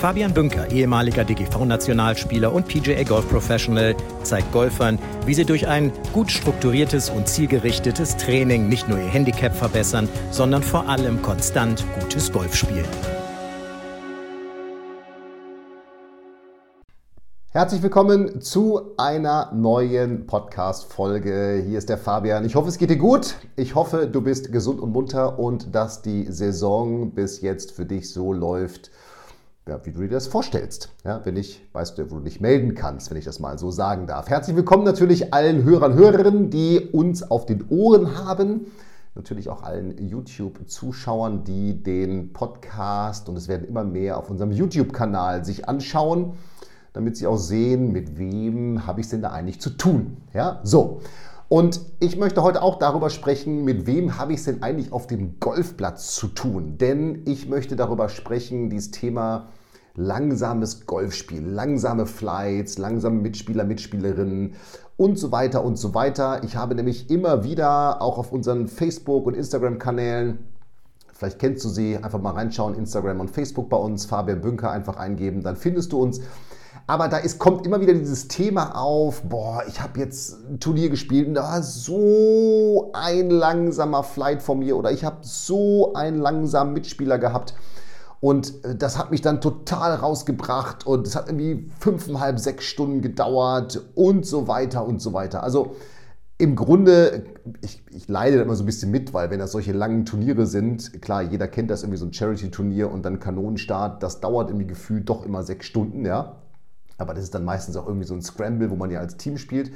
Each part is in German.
Fabian Bünker, ehemaliger DGV-Nationalspieler und PGA Golf Professional, zeigt Golfern, wie sie durch ein gut strukturiertes und zielgerichtetes Training nicht nur ihr Handicap verbessern, sondern vor allem konstant gutes Golf spielen. Herzlich willkommen zu einer neuen Podcast-Folge. Hier ist der Fabian. Ich hoffe, es geht dir gut. Ich hoffe, du bist gesund und munter und dass die Saison bis jetzt für dich so läuft, ja, wie du dir das vorstellst. Ja, wenn nicht, weißt du, wo du dich melden kannst, wenn ich das mal so sagen darf. Herzlich willkommen natürlich allen Hörern, Hörerinnen, die uns auf den Ohren haben. Natürlich auch allen YouTube-Zuschauern, die den Podcast und es werden immer mehr auf unserem YouTube-Kanal sich anschauen damit Sie auch sehen, mit wem habe ich es denn da eigentlich zu tun. Ja, so. Und ich möchte heute auch darüber sprechen, mit wem habe ich es denn eigentlich auf dem Golfplatz zu tun. Denn ich möchte darüber sprechen, dieses Thema langsames Golfspiel, langsame Flights, langsame Mitspieler, Mitspielerinnen und so weiter und so weiter. Ich habe nämlich immer wieder auch auf unseren Facebook- und Instagram-Kanälen Vielleicht kennst du sie, einfach mal reinschauen, Instagram und Facebook bei uns, Fabian Bünker einfach eingeben, dann findest du uns. Aber da ist, kommt immer wieder dieses Thema auf, boah, ich habe jetzt ein Turnier gespielt und da war so ein langsamer Flight von mir oder ich habe so einen langsamen Mitspieler gehabt. Und äh, das hat mich dann total rausgebracht und es hat irgendwie fünfeinhalb, sechs Stunden gedauert und so weiter und so weiter. Also im Grunde, ich, ich leide da immer so ein bisschen mit, weil wenn das solche langen Turniere sind, klar, jeder kennt das irgendwie so ein Charity-Turnier und dann Kanonenstart, das dauert irgendwie gefühlt doch immer sechs Stunden, ja. Aber das ist dann meistens auch irgendwie so ein Scramble, wo man ja als Team spielt.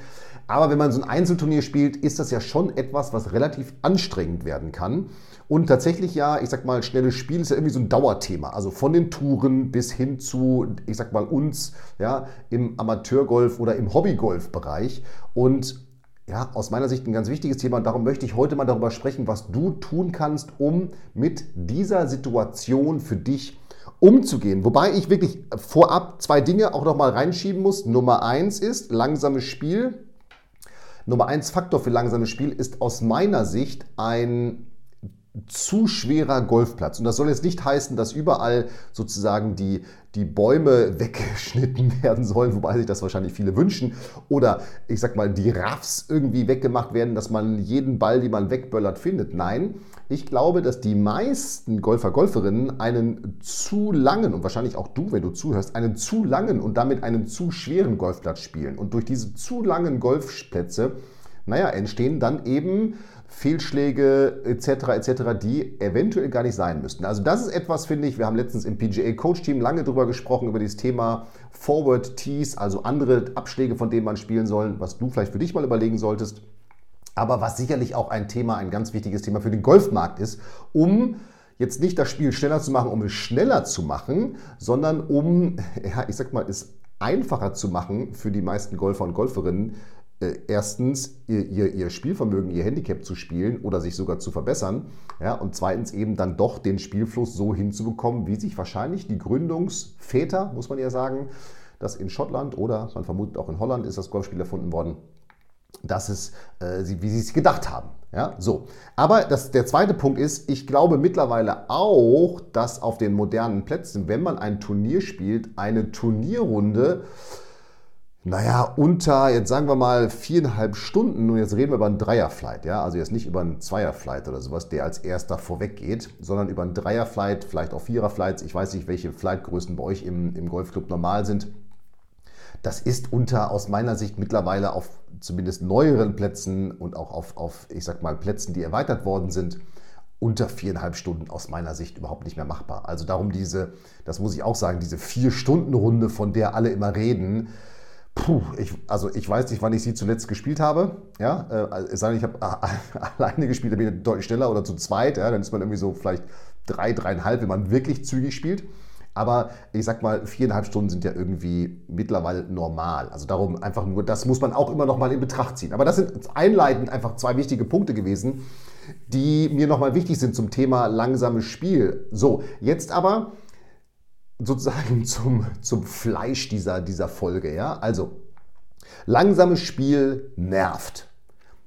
Aber wenn man so ein Einzelturnier spielt, ist das ja schon etwas, was relativ anstrengend werden kann. Und tatsächlich ja, ich sag mal, schnelles Spiel ist ja irgendwie so ein Dauerthema. Also von den Touren bis hin zu, ich sag mal, uns ja, im Amateurgolf oder im Hobbygolf-Bereich. Und ja, aus meiner Sicht ein ganz wichtiges Thema. Und darum möchte ich heute mal darüber sprechen, was du tun kannst, um mit dieser Situation für dich umzugehen. Wobei ich wirklich vorab zwei Dinge auch noch mal reinschieben muss. Nummer eins ist langsames Spiel. Nummer eins Faktor für langsames Spiel ist aus meiner Sicht ein zu schwerer Golfplatz. Und das soll jetzt nicht heißen, dass überall sozusagen die, die Bäume weggeschnitten werden sollen, wobei sich das wahrscheinlich viele wünschen. Oder ich sag mal, die Raffs irgendwie weggemacht werden, dass man jeden Ball, den man wegböllert, findet. Nein, ich glaube, dass die meisten Golfer, Golferinnen einen zu langen, und wahrscheinlich auch du, wenn du zuhörst, einen zu langen und damit einen zu schweren Golfplatz spielen. Und durch diese zu langen Golfplätze, naja, entstehen dann eben Fehlschläge etc. etc., die eventuell gar nicht sein müssten. Also das ist etwas, finde ich, wir haben letztens im PGA Coach Team lange darüber gesprochen, über dieses Thema Forward Tees, also andere Abschläge, von denen man spielen soll, was du vielleicht für dich mal überlegen solltest. Aber was sicherlich auch ein Thema, ein ganz wichtiges Thema für den Golfmarkt ist, um jetzt nicht das Spiel schneller zu machen, um es schneller zu machen, sondern um, ja, ich sag mal, es einfacher zu machen für die meisten Golfer und Golferinnen, erstens ihr, ihr, ihr, Spielvermögen, ihr Handicap zu spielen oder sich sogar zu verbessern. Ja, und zweitens eben dann doch den Spielfluss so hinzubekommen, wie sich wahrscheinlich die Gründungsväter, muss man ja sagen, dass in Schottland oder man vermutet auch in Holland ist das Golfspiel erfunden worden, dass es, äh, wie sie es gedacht haben. Ja, so. Aber das, der zweite Punkt ist, ich glaube mittlerweile auch, dass auf den modernen Plätzen, wenn man ein Turnier spielt, eine Turnierrunde naja, unter, jetzt sagen wir mal, viereinhalb Stunden, und jetzt reden wir über einen Dreierflight, ja, also jetzt nicht über einen Zweierflight oder sowas, der als erster vorweg geht, sondern über einen Dreierflight, vielleicht auch Viererflights, ich weiß nicht, welche Flightgrößen bei euch im, im Golfclub normal sind. Das ist unter, aus meiner Sicht mittlerweile auf zumindest neueren Plätzen und auch auf, auf, ich sag mal, Plätzen, die erweitert worden sind, unter viereinhalb Stunden aus meiner Sicht überhaupt nicht mehr machbar. Also darum diese, das muss ich auch sagen, diese Vier-Stunden-Runde, von der alle immer reden, Puh, ich, also ich weiß nicht, wann ich sie zuletzt gespielt habe. Ja, äh, es sei denn, ich habe alleine gespielt, dann bin ich deutlich schneller oder zu zweit. Ja, dann ist man irgendwie so vielleicht drei, dreieinhalb, wenn man wirklich zügig spielt. Aber ich sag mal, viereinhalb Stunden sind ja irgendwie mittlerweile normal. Also darum einfach nur, das muss man auch immer noch mal in Betracht ziehen. Aber das sind einleitend einfach zwei wichtige Punkte gewesen, die mir nochmal wichtig sind zum Thema langsames Spiel. So, jetzt aber sozusagen zum, zum Fleisch dieser, dieser Folge. Ja? Also, langsames Spiel nervt.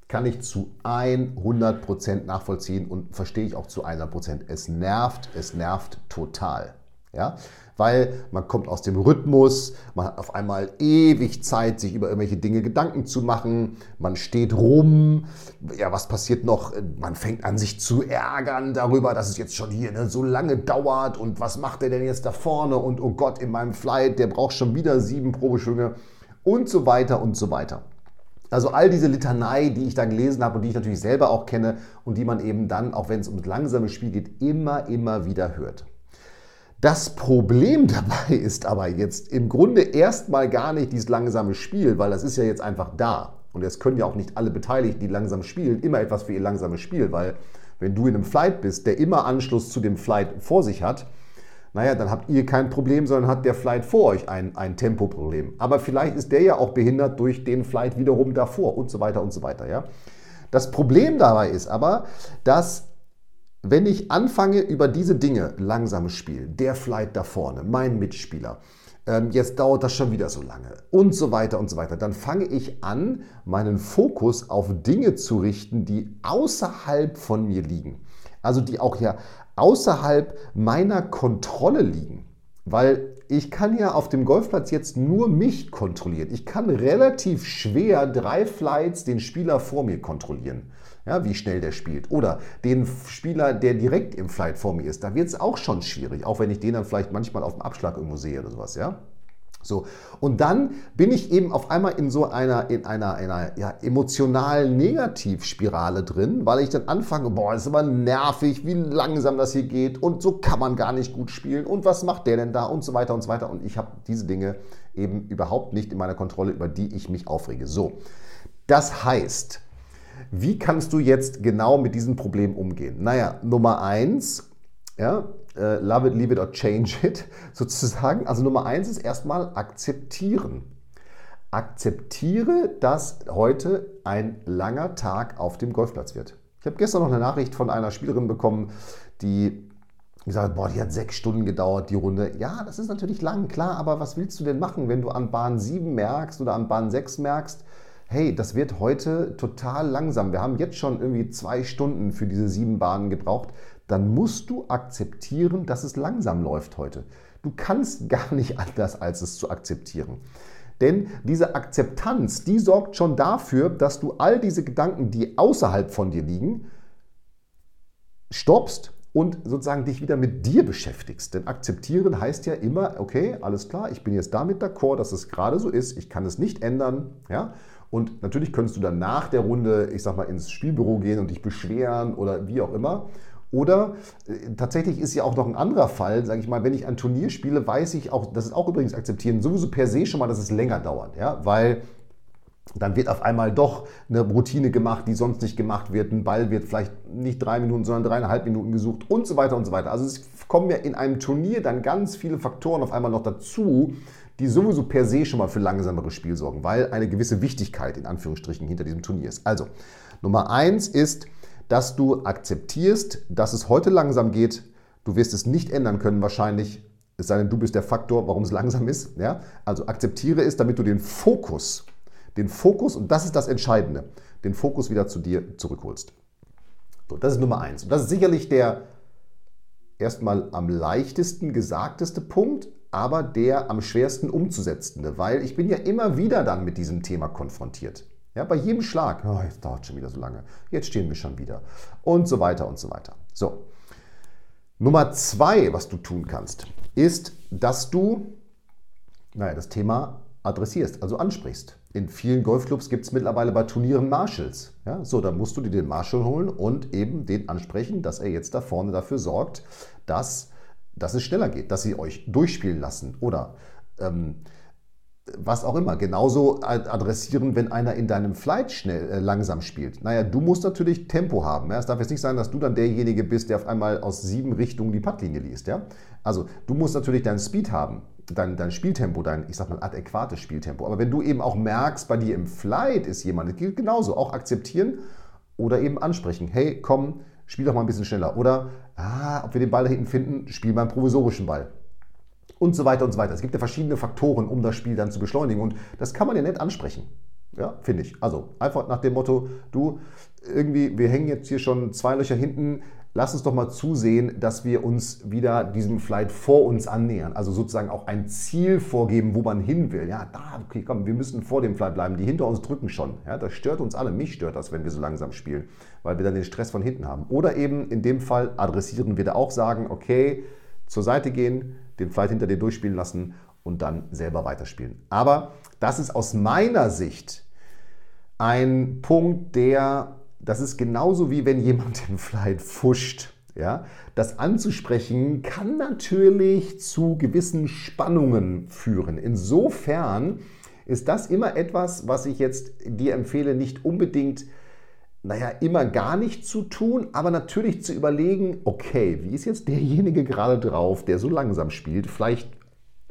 Kann ich zu 100% nachvollziehen und verstehe ich auch zu 100%. Es nervt, es nervt total. Ja? Weil man kommt aus dem Rhythmus, man hat auf einmal ewig Zeit, sich über irgendwelche Dinge Gedanken zu machen, man steht rum, ja, was passiert noch? Man fängt an, sich zu ärgern darüber, dass es jetzt schon hier ne, so lange dauert und was macht der denn jetzt da vorne und oh Gott, in meinem Flight, der braucht schon wieder sieben Probeschwünge und so weiter und so weiter. Also all diese Litanei, die ich da gelesen habe und die ich natürlich selber auch kenne und die man eben dann, auch wenn es um das langsame Spiel geht, immer, immer wieder hört. Das Problem dabei ist aber jetzt im Grunde erstmal gar nicht dieses langsame Spiel, weil das ist ja jetzt einfach da. Und es können ja auch nicht alle Beteiligten, die langsam spielen, immer etwas für ihr langsames Spiel, weil wenn du in einem Flight bist, der immer Anschluss zu dem Flight vor sich hat, naja, dann habt ihr kein Problem, sondern hat der Flight vor euch ein, ein Tempoproblem. Aber vielleicht ist der ja auch behindert durch den Flight wiederum davor und so weiter und so weiter. Ja? Das Problem dabei ist aber, dass wenn ich anfange über diese Dinge, langsames Spiel, der Flight da vorne, mein Mitspieler, ähm, jetzt dauert das schon wieder so lange und so weiter und so weiter, dann fange ich an, meinen Fokus auf Dinge zu richten, die außerhalb von mir liegen. Also die auch ja außerhalb meiner Kontrolle liegen. Weil ich kann ja auf dem Golfplatz jetzt nur mich kontrollieren. Ich kann relativ schwer drei Flights den Spieler vor mir kontrollieren ja, wie schnell der spielt. Oder den Spieler, der direkt im Flight vor mir ist, da wird es auch schon schwierig, auch wenn ich den dann vielleicht manchmal auf dem Abschlag irgendwo sehe oder sowas, ja. So. Und dann bin ich eben auf einmal in so einer, in einer, einer ja, emotionalen Negativspirale drin, weil ich dann anfange, boah, ist aber nervig, wie langsam das hier geht und so kann man gar nicht gut spielen und was macht der denn da und so weiter und so weiter. Und ich habe diese Dinge eben überhaupt nicht in meiner Kontrolle, über die ich mich aufrege. So. Das heißt, wie kannst du jetzt genau mit diesem Problem umgehen? Naja, Nummer eins, ja, äh, love it, leave it or change it sozusagen. Also Nummer eins ist erstmal akzeptieren. Akzeptiere, dass heute ein langer Tag auf dem Golfplatz wird. Ich habe gestern noch eine Nachricht von einer Spielerin bekommen, die gesagt hat, boah, die hat sechs Stunden gedauert, die Runde. Ja, das ist natürlich lang, klar, aber was willst du denn machen, wenn du an Bahn 7 merkst oder an Bahn 6 merkst, hey, das wird heute total langsam. Wir haben jetzt schon irgendwie zwei Stunden für diese sieben Bahnen gebraucht. Dann musst du akzeptieren, dass es langsam läuft heute. Du kannst gar nicht anders, als es zu akzeptieren. Denn diese Akzeptanz, die sorgt schon dafür, dass du all diese Gedanken, die außerhalb von dir liegen, stoppst und sozusagen dich wieder mit dir beschäftigst. Denn akzeptieren heißt ja immer, okay, alles klar, ich bin jetzt damit d'accord, dass es gerade so ist, ich kann es nicht ändern, ja, und natürlich könntest du dann nach der Runde, ich sag mal, ins Spielbüro gehen und dich beschweren oder wie auch immer. Oder äh, tatsächlich ist ja auch noch ein anderer Fall, sage ich mal, wenn ich ein Turnier spiele, weiß ich auch, das ist auch übrigens akzeptieren, sowieso per se schon mal, dass es länger dauert, ja, weil dann wird auf einmal doch eine Routine gemacht, die sonst nicht gemacht wird. Ein Ball wird vielleicht nicht drei Minuten, sondern dreieinhalb Minuten gesucht und so weiter und so weiter. Also es kommen ja in einem Turnier dann ganz viele Faktoren auf einmal noch dazu, die sowieso per se schon mal für langsameres Spiel sorgen, weil eine gewisse Wichtigkeit in Anführungsstrichen hinter diesem Turnier ist. Also, Nummer eins ist, dass du akzeptierst, dass es heute langsam geht. Du wirst es nicht ändern können wahrscheinlich, es sei denn, du bist der Faktor, warum es langsam ist. Ja? Also akzeptiere es, damit du den Fokus, den Fokus, und das ist das Entscheidende, den Fokus wieder zu dir zurückholst. So, das ist Nummer eins. Und das ist sicherlich der erstmal am leichtesten gesagteste Punkt, aber der am schwersten umzusetzende, weil ich bin ja immer wieder dann mit diesem Thema konfrontiert. Ja, bei jedem Schlag, oh, jetzt dauert schon wieder so lange, jetzt stehen wir schon wieder und so weiter und so weiter. So, Nummer zwei, was du tun kannst, ist, dass du naja, das Thema adressierst, also ansprichst. In vielen Golfclubs gibt es mittlerweile bei Turnieren Marshalls. Ja, so, dann musst du dir den Marshall holen und eben den ansprechen, dass er jetzt da vorne dafür sorgt, dass dass es schneller geht, dass sie euch durchspielen lassen oder ähm, was auch immer. Genauso adressieren, wenn einer in deinem Flight schnell äh, langsam spielt. Naja, du musst natürlich Tempo haben. Ja? Es darf jetzt nicht sein, dass du dann derjenige bist, der auf einmal aus sieben Richtungen die Puttlinie liest. Ja? Also du musst natürlich deinen Speed haben, dein, dein Spieltempo, dein, ich sag mal, adäquates Spieltempo. Aber wenn du eben auch merkst, bei dir im Flight ist jemand, das gilt genauso, auch akzeptieren oder eben ansprechen. Hey, komm, spiel doch mal ein bisschen schneller. Oder, ah, ob wir den Ball da hinten finden, spiel mal einen provisorischen Ball und so weiter und so weiter. Es gibt ja verschiedene Faktoren, um das Spiel dann zu beschleunigen und das kann man ja nett ansprechen. Ja, finde ich. Also einfach nach dem Motto, du, irgendwie, wir hängen jetzt hier schon zwei Löcher hinten, lass uns doch mal zusehen, dass wir uns wieder diesem Flight vor uns annähern. Also sozusagen auch ein Ziel vorgeben, wo man hin will. Ja, da, okay, komm, wir müssen vor dem Flight bleiben. Die hinter uns drücken schon. Ja, das stört uns alle. Mich stört das, wenn wir so langsam spielen, weil wir dann den Stress von hinten haben. Oder eben in dem Fall adressieren wir da auch sagen, okay, zur Seite gehen, den Flight hinter dir durchspielen lassen und dann selber weiterspielen. Aber das ist aus meiner Sicht ein Punkt, der, das ist genauso wie wenn jemand den Flight fuscht. Ja, das anzusprechen kann natürlich zu gewissen Spannungen führen. Insofern ist das immer etwas, was ich jetzt dir empfehle, nicht unbedingt naja, immer gar nicht zu tun, aber natürlich zu überlegen, okay, wie ist jetzt derjenige gerade drauf, der so langsam spielt? Vielleicht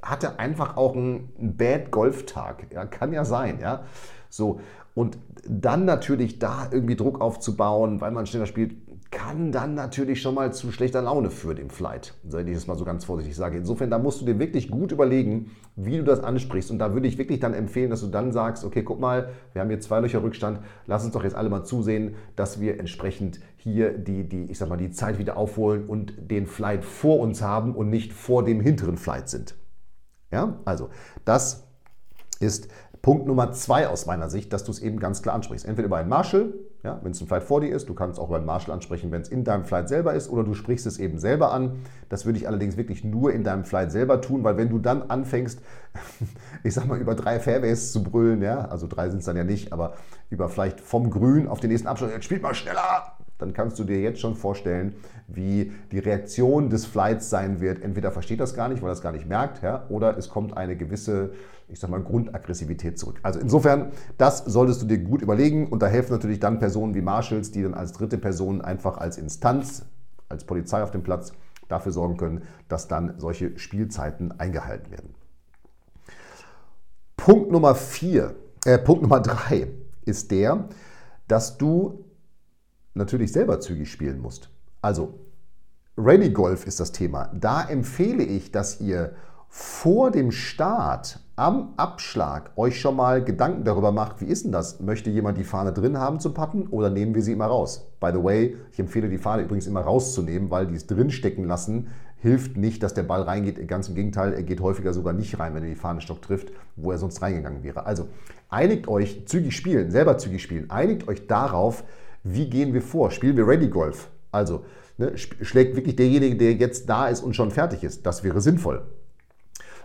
hat er einfach auch einen Bad Golftag. Ja, kann ja sein, ja. So. Und dann natürlich da irgendwie Druck aufzubauen, weil man schneller spielt, kann dann natürlich schon mal zu schlechter Laune führen im Flight, wenn ich das mal so ganz vorsichtig sage. Insofern, da musst du dir wirklich gut überlegen, wie du das ansprichst. Und da würde ich wirklich dann empfehlen, dass du dann sagst, okay, guck mal, wir haben hier zwei Löcher Rückstand, lass uns doch jetzt alle mal zusehen, dass wir entsprechend hier die, die, ich sag mal, die Zeit wieder aufholen und den Flight vor uns haben und nicht vor dem hinteren Flight sind. Ja, also das ist Punkt Nummer zwei aus meiner Sicht, dass du es eben ganz klar ansprichst. Entweder über einen Marshall, ja, wenn es ein Flight vor dir ist, du kannst auch über einen Marshall ansprechen, wenn es in deinem Flight selber ist, oder du sprichst es eben selber an. Das würde ich allerdings wirklich nur in deinem Flight selber tun, weil wenn du dann anfängst, ich sag mal, über drei Fairways zu brüllen, ja, also drei sind es dann ja nicht, aber über vielleicht vom Grün auf den nächsten Abschluss, jetzt spielt mal schneller, dann kannst du dir jetzt schon vorstellen, wie die Reaktion des Flights sein wird. Entweder versteht das gar nicht, weil es gar nicht merkt, ja, oder es kommt eine gewisse, ich sag mal, Grundaggressivität zurück. Also insofern, das solltest du dir gut überlegen und da helfen natürlich dann Personen wie Marshalls, die dann als dritte Person einfach als Instanz, als Polizei auf dem Platz dafür sorgen können, dass dann solche Spielzeiten eingehalten werden. Punkt Nummer vier, äh, Punkt Nummer drei ist der, dass du natürlich selber zügig spielen musst. Also, Ready Golf ist das Thema. Da empfehle ich, dass ihr vor dem Start am Abschlag euch schon mal Gedanken darüber macht, wie ist denn das? Möchte jemand die Fahne drin haben zu patten oder nehmen wir sie immer raus? By the way, ich empfehle die Fahne übrigens immer rauszunehmen, weil die es drin stecken lassen hilft nicht, dass der Ball reingeht. Ganz im Gegenteil, er geht häufiger sogar nicht rein, wenn er die Fahne Stock trifft, wo er sonst reingegangen wäre. Also einigt euch, zügig spielen, selber zügig spielen, einigt euch darauf, wie gehen wir vor? Spielen wir Ready Golf? Also ne, schlägt wirklich derjenige, der jetzt da ist und schon fertig ist. Das wäre sinnvoll.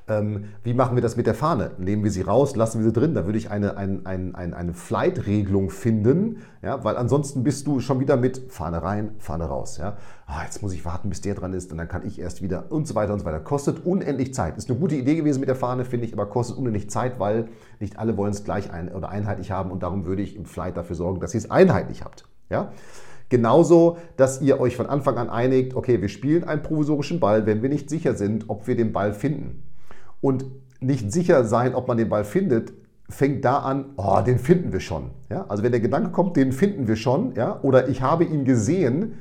Ähm, wie machen wir das mit der Fahne? Nehmen wir sie raus, lassen wir sie drin? Da würde ich eine, ein, ein, ein, eine Flight-Regelung finden, ja, weil ansonsten bist du schon wieder mit Fahne rein, Fahne raus. Ja. Ah, jetzt muss ich warten, bis der dran ist und dann kann ich erst wieder und so weiter und so weiter. Kostet unendlich Zeit. Ist eine gute Idee gewesen mit der Fahne, finde ich, aber kostet unendlich Zeit, weil nicht alle wollen es gleich ein oder einheitlich haben und darum würde ich im Flight dafür sorgen, dass ihr es einheitlich habt. Ja. Genauso, dass ihr euch von Anfang an einigt, okay, wir spielen einen provisorischen Ball, wenn wir nicht sicher sind, ob wir den Ball finden und nicht sicher sein, ob man den Ball findet, fängt da an, oh, den finden wir schon. Ja? Also wenn der Gedanke kommt, den finden wir schon, ja? oder ich habe ihn gesehen,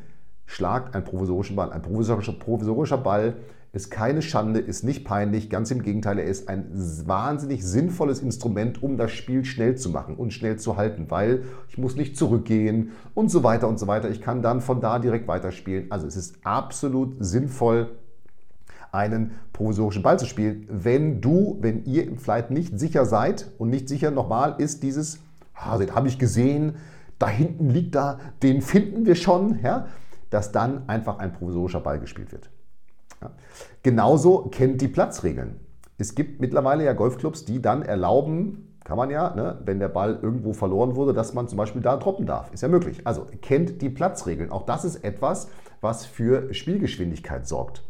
schlagt einen provisorischen Ball. Ein provisorischer, provisorischer Ball ist keine Schande, ist nicht peinlich, ganz im Gegenteil, er ist ein wahnsinnig sinnvolles Instrument, um das Spiel schnell zu machen und schnell zu halten, weil ich muss nicht zurückgehen und so weiter und so weiter. Ich kann dann von da direkt weiterspielen. Also es ist absolut sinnvoll, einen provisorischen Ball zu spielen. Wenn du, wenn ihr im Flight nicht sicher seid und nicht sicher nochmal ist dieses, ah, den habe ich gesehen, da hinten liegt da, den finden wir schon, ja, dass dann einfach ein provisorischer Ball gespielt wird. Ja. Genauso kennt die Platzregeln. Es gibt mittlerweile ja Golfclubs, die dann erlauben, kann man ja, ne, wenn der Ball irgendwo verloren wurde, dass man zum Beispiel da droppen darf. Ist ja möglich. Also kennt die Platzregeln. Auch das ist etwas, was für Spielgeschwindigkeit sorgt.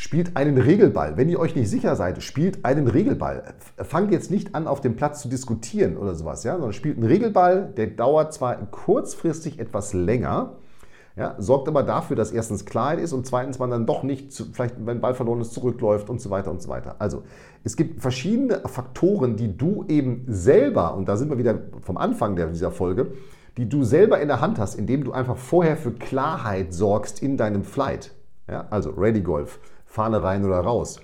Spielt einen Regelball. Wenn ihr euch nicht sicher seid, spielt einen Regelball. Fangt jetzt nicht an, auf dem Platz zu diskutieren oder sowas, ja, sondern spielt einen Regelball, der dauert zwar kurzfristig etwas länger, ja, sorgt aber dafür, dass erstens Klarheit ist und zweitens man dann doch nicht, zu, vielleicht wenn Ball verloren ist, zurückläuft und so weiter und so weiter. Also es gibt verschiedene Faktoren, die du eben selber, und da sind wir wieder vom Anfang dieser Folge, die du selber in der Hand hast, indem du einfach vorher für Klarheit sorgst in deinem Flight. Ja, also Ready Golf, Fahne rein oder raus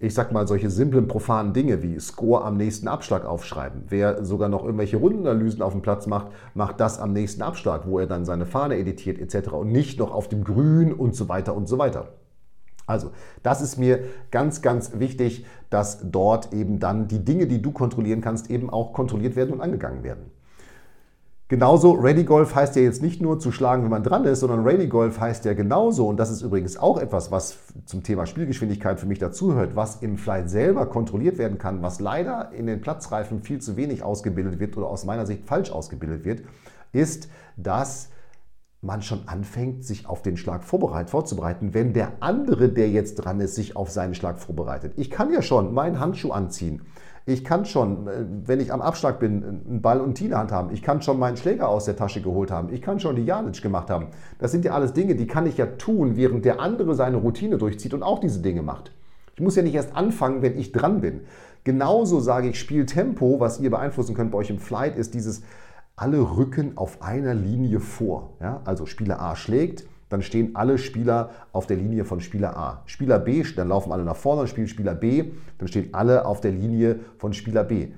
ich sag mal, solche simplen, profanen Dinge wie Score am nächsten Abschlag aufschreiben. Wer sogar noch irgendwelche Rundenanalysen auf dem Platz macht, macht das am nächsten Abschlag, wo er dann seine Fahne editiert etc. und nicht noch auf dem Grün und so weiter und so weiter. Also, das ist mir ganz, ganz wichtig, dass dort eben dann die Dinge, die du kontrollieren kannst, eben auch kontrolliert werden und angegangen werden. Genauso, Ready Golf heißt ja jetzt nicht nur zu schlagen, wenn man dran ist, sondern Ready Golf heißt ja genauso, und das ist übrigens auch etwas, was zum Thema Spielgeschwindigkeit für mich dazuhört, was im Flight selber kontrolliert werden kann, was leider in den Platzreifen viel zu wenig ausgebildet wird oder aus meiner Sicht falsch ausgebildet wird, ist, dass man schon anfängt, sich auf den Schlag vorbereitet, vorzubereiten, wenn der andere, der jetzt dran ist, sich auf seinen Schlag vorbereitet. Ich kann ja schon meinen Handschuh anziehen. Ich kann schon, äh, wenn ich am Abschlag bin, einen Ball und Tine Hand haben. Ich kann schon meinen Schläger aus der Tasche geholt haben. Ich kann schon die Janic gemacht haben. Das sind ja alles Dinge, die kann ich ja tun, während der andere seine Routine durchzieht und auch diese Dinge macht. Ich muss ja nicht erst anfangen, wenn ich dran bin. Genauso sage ich Spieltempo, was ihr beeinflussen könnt bei euch im Flight, ist dieses alle rücken auf einer Linie vor. Ja? Also Spieler A schlägt, dann stehen alle Spieler auf der Linie von Spieler A. Spieler B, dann laufen alle nach vorne, dann spielt Spieler B, dann stehen alle auf der Linie von Spieler B.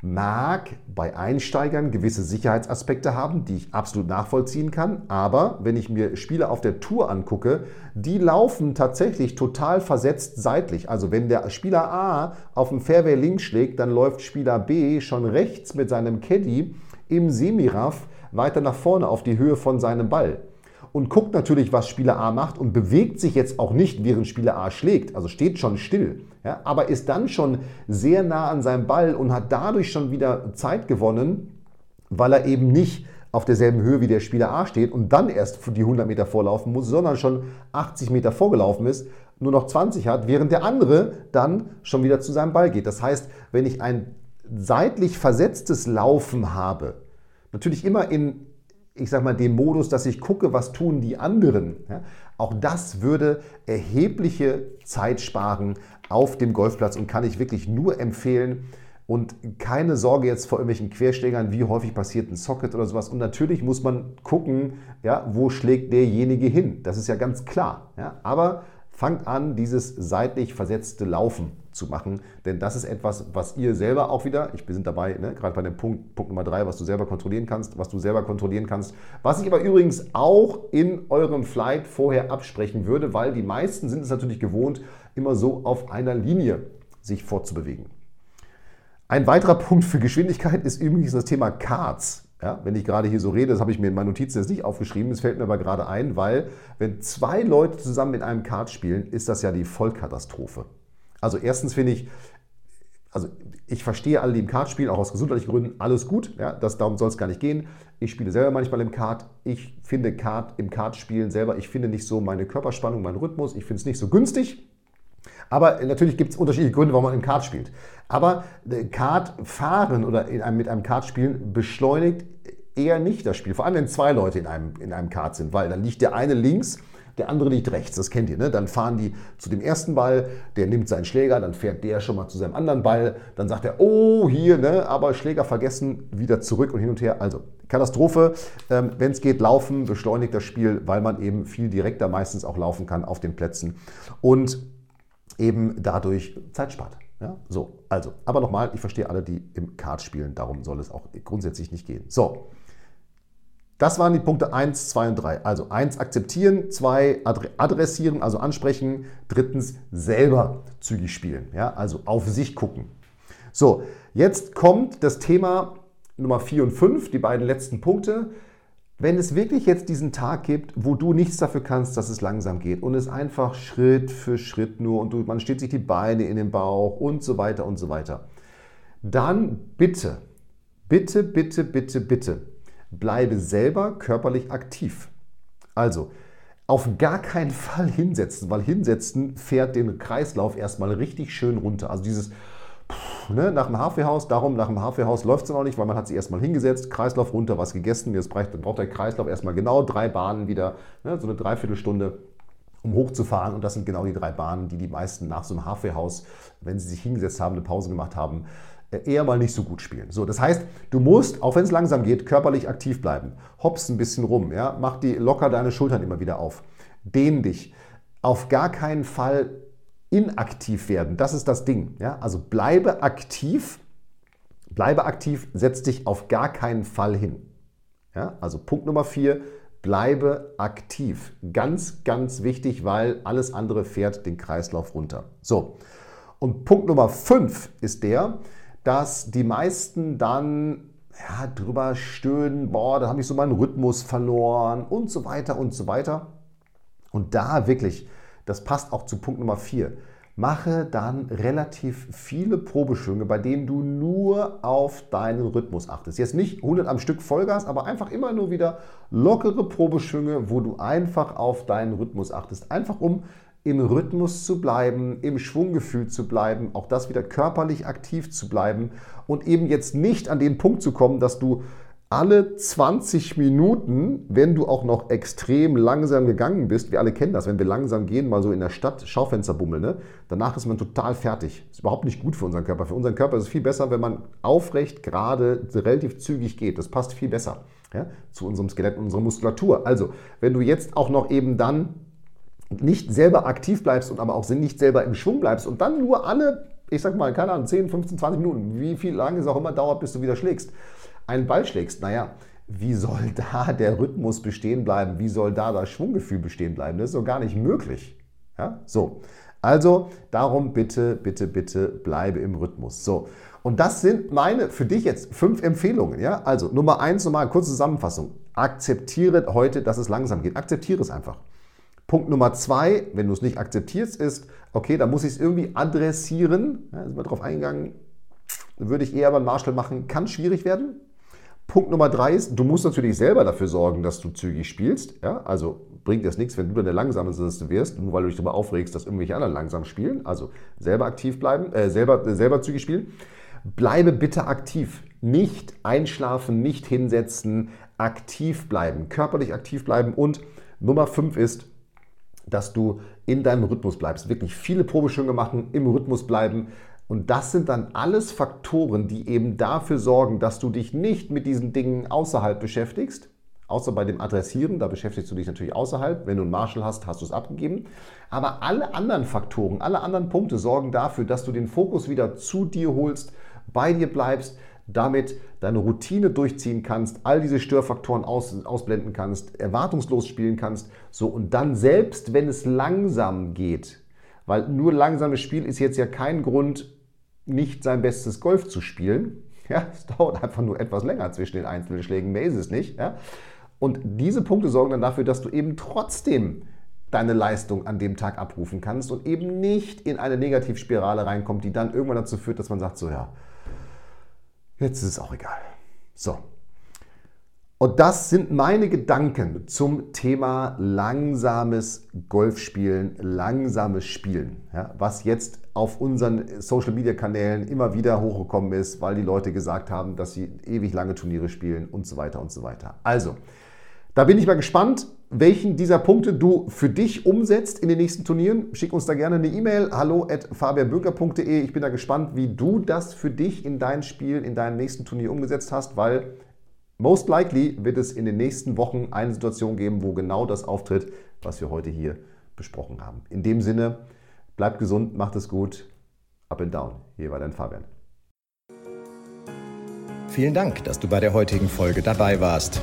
Mag bei Einsteigern gewisse Sicherheitsaspekte haben, die ich absolut nachvollziehen kann, aber wenn ich mir Spieler auf der Tour angucke, die laufen tatsächlich total versetzt seitlich. Also wenn der Spieler A auf dem Fairway links schlägt, dann läuft Spieler B schon rechts mit seinem Caddy im Semiraff weiter nach vorne auf die Höhe von seinem Ball und guckt natürlich, was Spieler A macht und bewegt sich jetzt auch nicht, während Spieler A schlägt, also steht schon still, ja, aber ist dann schon sehr nah an seinem Ball und hat dadurch schon wieder Zeit gewonnen, weil er eben nicht auf derselben Höhe wie der Spieler A steht und dann erst die 100 Meter vorlaufen muss, sondern schon 80 Meter vorgelaufen ist, nur noch 20 hat, während der andere dann schon wieder zu seinem Ball geht. Das heißt, wenn ich ein seitlich versetztes Laufen habe, natürlich immer in ich sag mal, dem Modus, dass ich gucke, was tun die anderen. Ja, auch das würde erhebliche Zeit sparen auf dem Golfplatz und kann ich wirklich nur empfehlen. Und keine Sorge jetzt vor irgendwelchen Querschlägern, wie häufig passiert ein Socket oder sowas. Und natürlich muss man gucken, ja, wo schlägt derjenige hin. Das ist ja ganz klar. Ja. Aber fangt an, dieses seitlich versetzte Laufen zu machen. Denn das ist etwas, was ihr selber auch wieder, ich bin dabei, ne, gerade bei dem Punkt, Punkt Nummer drei, was du selber kontrollieren kannst, was du selber kontrollieren kannst. Was ich aber übrigens auch in eurem Flight vorher absprechen würde, weil die meisten sind es natürlich gewohnt, immer so auf einer Linie sich fortzubewegen. Ein weiterer Punkt für Geschwindigkeit ist übrigens das Thema Cards. Ja, wenn ich gerade hier so rede, das habe ich mir in meinen Notizen jetzt nicht aufgeschrieben, es fällt mir aber gerade ein, weil wenn zwei Leute zusammen mit einem Kart spielen, ist das ja die Vollkatastrophe. Also erstens finde ich, also ich verstehe alle, die im Kart spielen, auch aus gesundheitlichen Gründen, alles gut. Ja, das, darum soll es gar nicht gehen. Ich spiele selber manchmal im Kart. Ich finde Kart im Kartspielen selber, ich finde nicht so meine Körperspannung, meinen Rhythmus, ich finde es nicht so günstig. Aber natürlich gibt es unterschiedliche Gründe, warum man im Kart spielt. Aber äh, Kart fahren oder einem, mit einem Kart spielen beschleunigt eher nicht das Spiel. Vor allem, wenn zwei Leute in einem, in einem Kart sind, weil dann liegt der eine links der andere liegt rechts, das kennt ihr. Ne? Dann fahren die zu dem ersten Ball, der nimmt seinen Schläger, dann fährt der schon mal zu seinem anderen Ball, dann sagt er, oh, hier, ne? aber Schläger vergessen, wieder zurück und hin und her. Also Katastrophe, ähm, wenn es geht, laufen, beschleunigt das Spiel, weil man eben viel direkter meistens auch laufen kann auf den Plätzen und eben dadurch Zeit spart. Ja, so, also, aber nochmal, ich verstehe alle, die im Kart spielen, darum soll es auch grundsätzlich nicht gehen. So, das waren die Punkte 1, 2 und 3. Also 1 akzeptieren, 2 adressieren, also ansprechen, drittens selber zügig spielen, ja, also auf sich gucken. So, jetzt kommt das Thema Nummer 4 und 5, die beiden letzten Punkte. Wenn es wirklich jetzt diesen Tag gibt, wo du nichts dafür kannst, dass es langsam geht und es einfach Schritt für Schritt nur und du, man steht sich die Beine in den Bauch und so weiter und so weiter, dann bitte, bitte, bitte, bitte, bitte bleibe selber körperlich aktiv. Also, auf gar keinen Fall hinsetzen, weil hinsetzen fährt den Kreislauf erstmal richtig schön runter. Also dieses ne, nach dem Haarfehaus, darum nach dem Haarfehaus läuft es noch nicht, weil man hat sich erstmal hingesetzt, Kreislauf runter, was gegessen, jetzt braucht, braucht der Kreislauf erstmal genau drei Bahnen wieder, ne, so eine Dreiviertelstunde um hochzufahren. Und das sind genau die drei Bahnen, die die meisten nach so einem Haarfehaus, wenn sie sich hingesetzt haben, eine Pause gemacht haben, eher mal nicht so gut spielen. So, das heißt, du musst, auch wenn es langsam geht, körperlich aktiv bleiben. Hops ein bisschen rum, ja, mach die locker deine Schultern immer wieder auf. Dehn dich. Auf gar keinen Fall inaktiv werden. Das ist das Ding. Ja? Also bleibe aktiv, bleibe aktiv, setz dich auf gar keinen Fall hin. Ja? Also Punkt Nummer vier, bleibe aktiv. Ganz, ganz wichtig, weil alles andere fährt den Kreislauf runter. So, und Punkt Nummer 5 ist der, dass die meisten dann ja, drüber stöhnen, boah, da habe ich so meinen Rhythmus verloren und so weiter und so weiter. Und da wirklich, das passt auch zu Punkt Nummer 4, mache dann relativ viele Probeschwünge, bei denen du nur auf deinen Rhythmus achtest. Jetzt nicht 100 am Stück Vollgas, aber einfach immer nur wieder lockere Probeschwünge, wo du einfach auf deinen Rhythmus achtest. Einfach um im Rhythmus zu bleiben, im Schwunggefühl zu bleiben, auch das wieder körperlich aktiv zu bleiben und eben jetzt nicht an den Punkt zu kommen, dass du alle 20 Minuten, wenn du auch noch extrem langsam gegangen bist, wir alle kennen das, wenn wir langsam gehen, mal so in der Stadt, Schaufensterbummel, ne? danach ist man total fertig. Ist überhaupt nicht gut für unseren Körper. Für unseren Körper ist es viel besser, wenn man aufrecht, gerade, relativ zügig geht. Das passt viel besser ja? zu unserem Skelett und unserer Muskulatur. Also, wenn du jetzt auch noch eben dann nicht selber aktiv bleibst und aber auch nicht selber im Schwung bleibst und dann nur alle, ich sag mal, keine Ahnung, 10, 15, 20 Minuten, wie viel lange es auch immer dauert, bis du wieder schlägst, einen Ball schlägst, naja, wie soll da der Rhythmus bestehen bleiben? Wie soll da das Schwunggefühl bestehen bleiben? Das ist doch gar nicht möglich. Ja? So, also darum bitte, bitte, bitte bleibe im Rhythmus. So, und das sind meine für dich jetzt fünf Empfehlungen. Ja? Also Nummer eins, nochmal kurze Zusammenfassung. Akzeptiere heute, dass es langsam geht. Akzeptiere es einfach. Punkt Nummer zwei, wenn du es nicht akzeptierst, ist, okay, da muss ich es irgendwie adressieren. Ja, sind wir darauf eingegangen, würde ich eher beim Marshall machen, kann schwierig werden. Punkt Nummer drei ist, du musst natürlich selber dafür sorgen, dass du zügig spielst. Ja? Also bringt das nichts, wenn du dann der Langsamste wirst, nur weil du dich darüber aufregst, dass irgendwelche anderen langsam spielen. Also selber aktiv bleiben, äh, selber, äh, selber zügig spielen. Bleibe bitte aktiv. Nicht einschlafen, nicht hinsetzen, aktiv bleiben, körperlich aktiv bleiben. Und Nummer fünf ist, dass du in deinem Rhythmus bleibst. Wirklich viele Probeschwünge machen, im Rhythmus bleiben. Und das sind dann alles Faktoren, die eben dafür sorgen, dass du dich nicht mit diesen Dingen außerhalb beschäftigst. Außer bei dem Adressieren, da beschäftigst du dich natürlich außerhalb. Wenn du einen Marshall hast, hast du es abgegeben. Aber alle anderen Faktoren, alle anderen Punkte sorgen dafür, dass du den Fokus wieder zu dir holst, bei dir bleibst, damit deine Routine durchziehen kannst, all diese Störfaktoren aus, ausblenden kannst, erwartungslos spielen kannst. So und dann selbst, wenn es langsam geht, weil nur langsames Spiel ist jetzt ja kein Grund, nicht sein bestes Golf zu spielen. Ja, es dauert einfach nur etwas länger zwischen den einzelnen Schlägen, mehr ist es nicht. Ja? Und diese Punkte sorgen dann dafür, dass du eben trotzdem deine Leistung an dem Tag abrufen kannst und eben nicht in eine Negativspirale reinkommt, die dann irgendwann dazu führt, dass man sagt, so ja, jetzt ist es auch egal. So, und das sind meine Gedanken zum Thema langsames Golfspielen, langsames Spielen, ja, was jetzt auf unseren Social-Media-Kanälen immer wieder hochgekommen ist, weil die Leute gesagt haben, dass sie ewig lange Turniere spielen und so weiter und so weiter. Also, da bin ich mal gespannt, welchen dieser Punkte du für dich umsetzt in den nächsten Turnieren. Schick uns da gerne eine E-Mail, hallo at. Ich bin da gespannt, wie du das für dich in dein Spiel, in deinem nächsten Turnier umgesetzt hast, weil Most likely wird es in den nächsten Wochen eine Situation geben, wo genau das auftritt, was wir heute hier besprochen haben. In dem Sinne, bleibt gesund, macht es gut. Up and down. Hier war dein Fabian. Vielen Dank, dass du bei der heutigen Folge dabei warst.